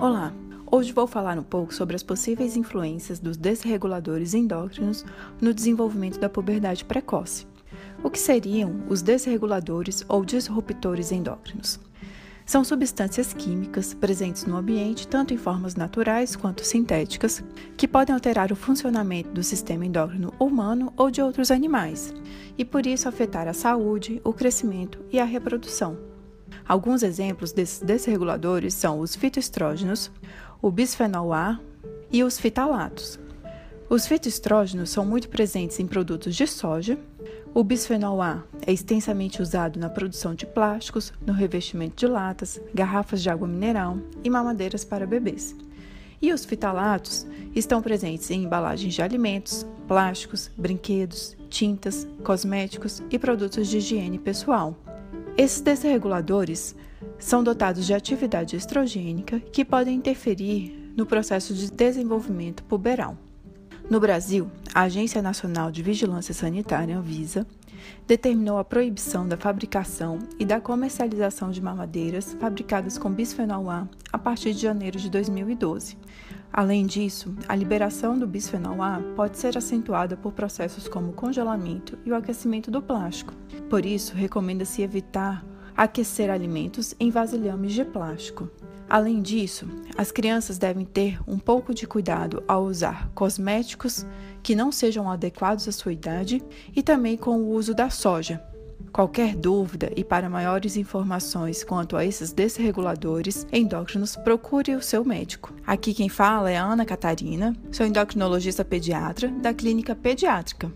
Olá! Hoje vou falar um pouco sobre as possíveis influências dos desreguladores endócrinos no desenvolvimento da puberdade precoce. O que seriam os desreguladores ou disruptores endócrinos? São substâncias químicas presentes no ambiente, tanto em formas naturais quanto sintéticas, que podem alterar o funcionamento do sistema endócrino humano ou de outros animais, e por isso afetar a saúde, o crescimento e a reprodução. Alguns exemplos desses desreguladores são os fitoestrógenos, o bisfenol A e os fitalatos. Os fitoestrógenos são muito presentes em produtos de soja. O bisfenol A é extensamente usado na produção de plásticos, no revestimento de latas, garrafas de água mineral e mamadeiras para bebês. E os fitalatos estão presentes em embalagens de alimentos, plásticos, brinquedos, tintas, cosméticos e produtos de higiene pessoal. Esses desreguladores são dotados de atividade estrogênica que podem interferir no processo de desenvolvimento puberal. No Brasil, a Agência Nacional de Vigilância Sanitária, Anvisa, determinou a proibição da fabricação e da comercialização de mamadeiras fabricadas com bisfenol A a partir de janeiro de 2012. Além disso, a liberação do bisfenol A pode ser acentuada por processos como o congelamento e o aquecimento do plástico. Por isso, recomenda-se evitar aquecer alimentos em vasilhames de plástico. Além disso, as crianças devem ter um pouco de cuidado ao usar cosméticos que não sejam adequados à sua idade e também com o uso da soja. Qualquer dúvida e para maiores informações quanto a esses desreguladores endócrinos, procure o seu médico. Aqui quem fala é Ana Catarina, sou endocrinologista pediatra da Clínica Pediátrica.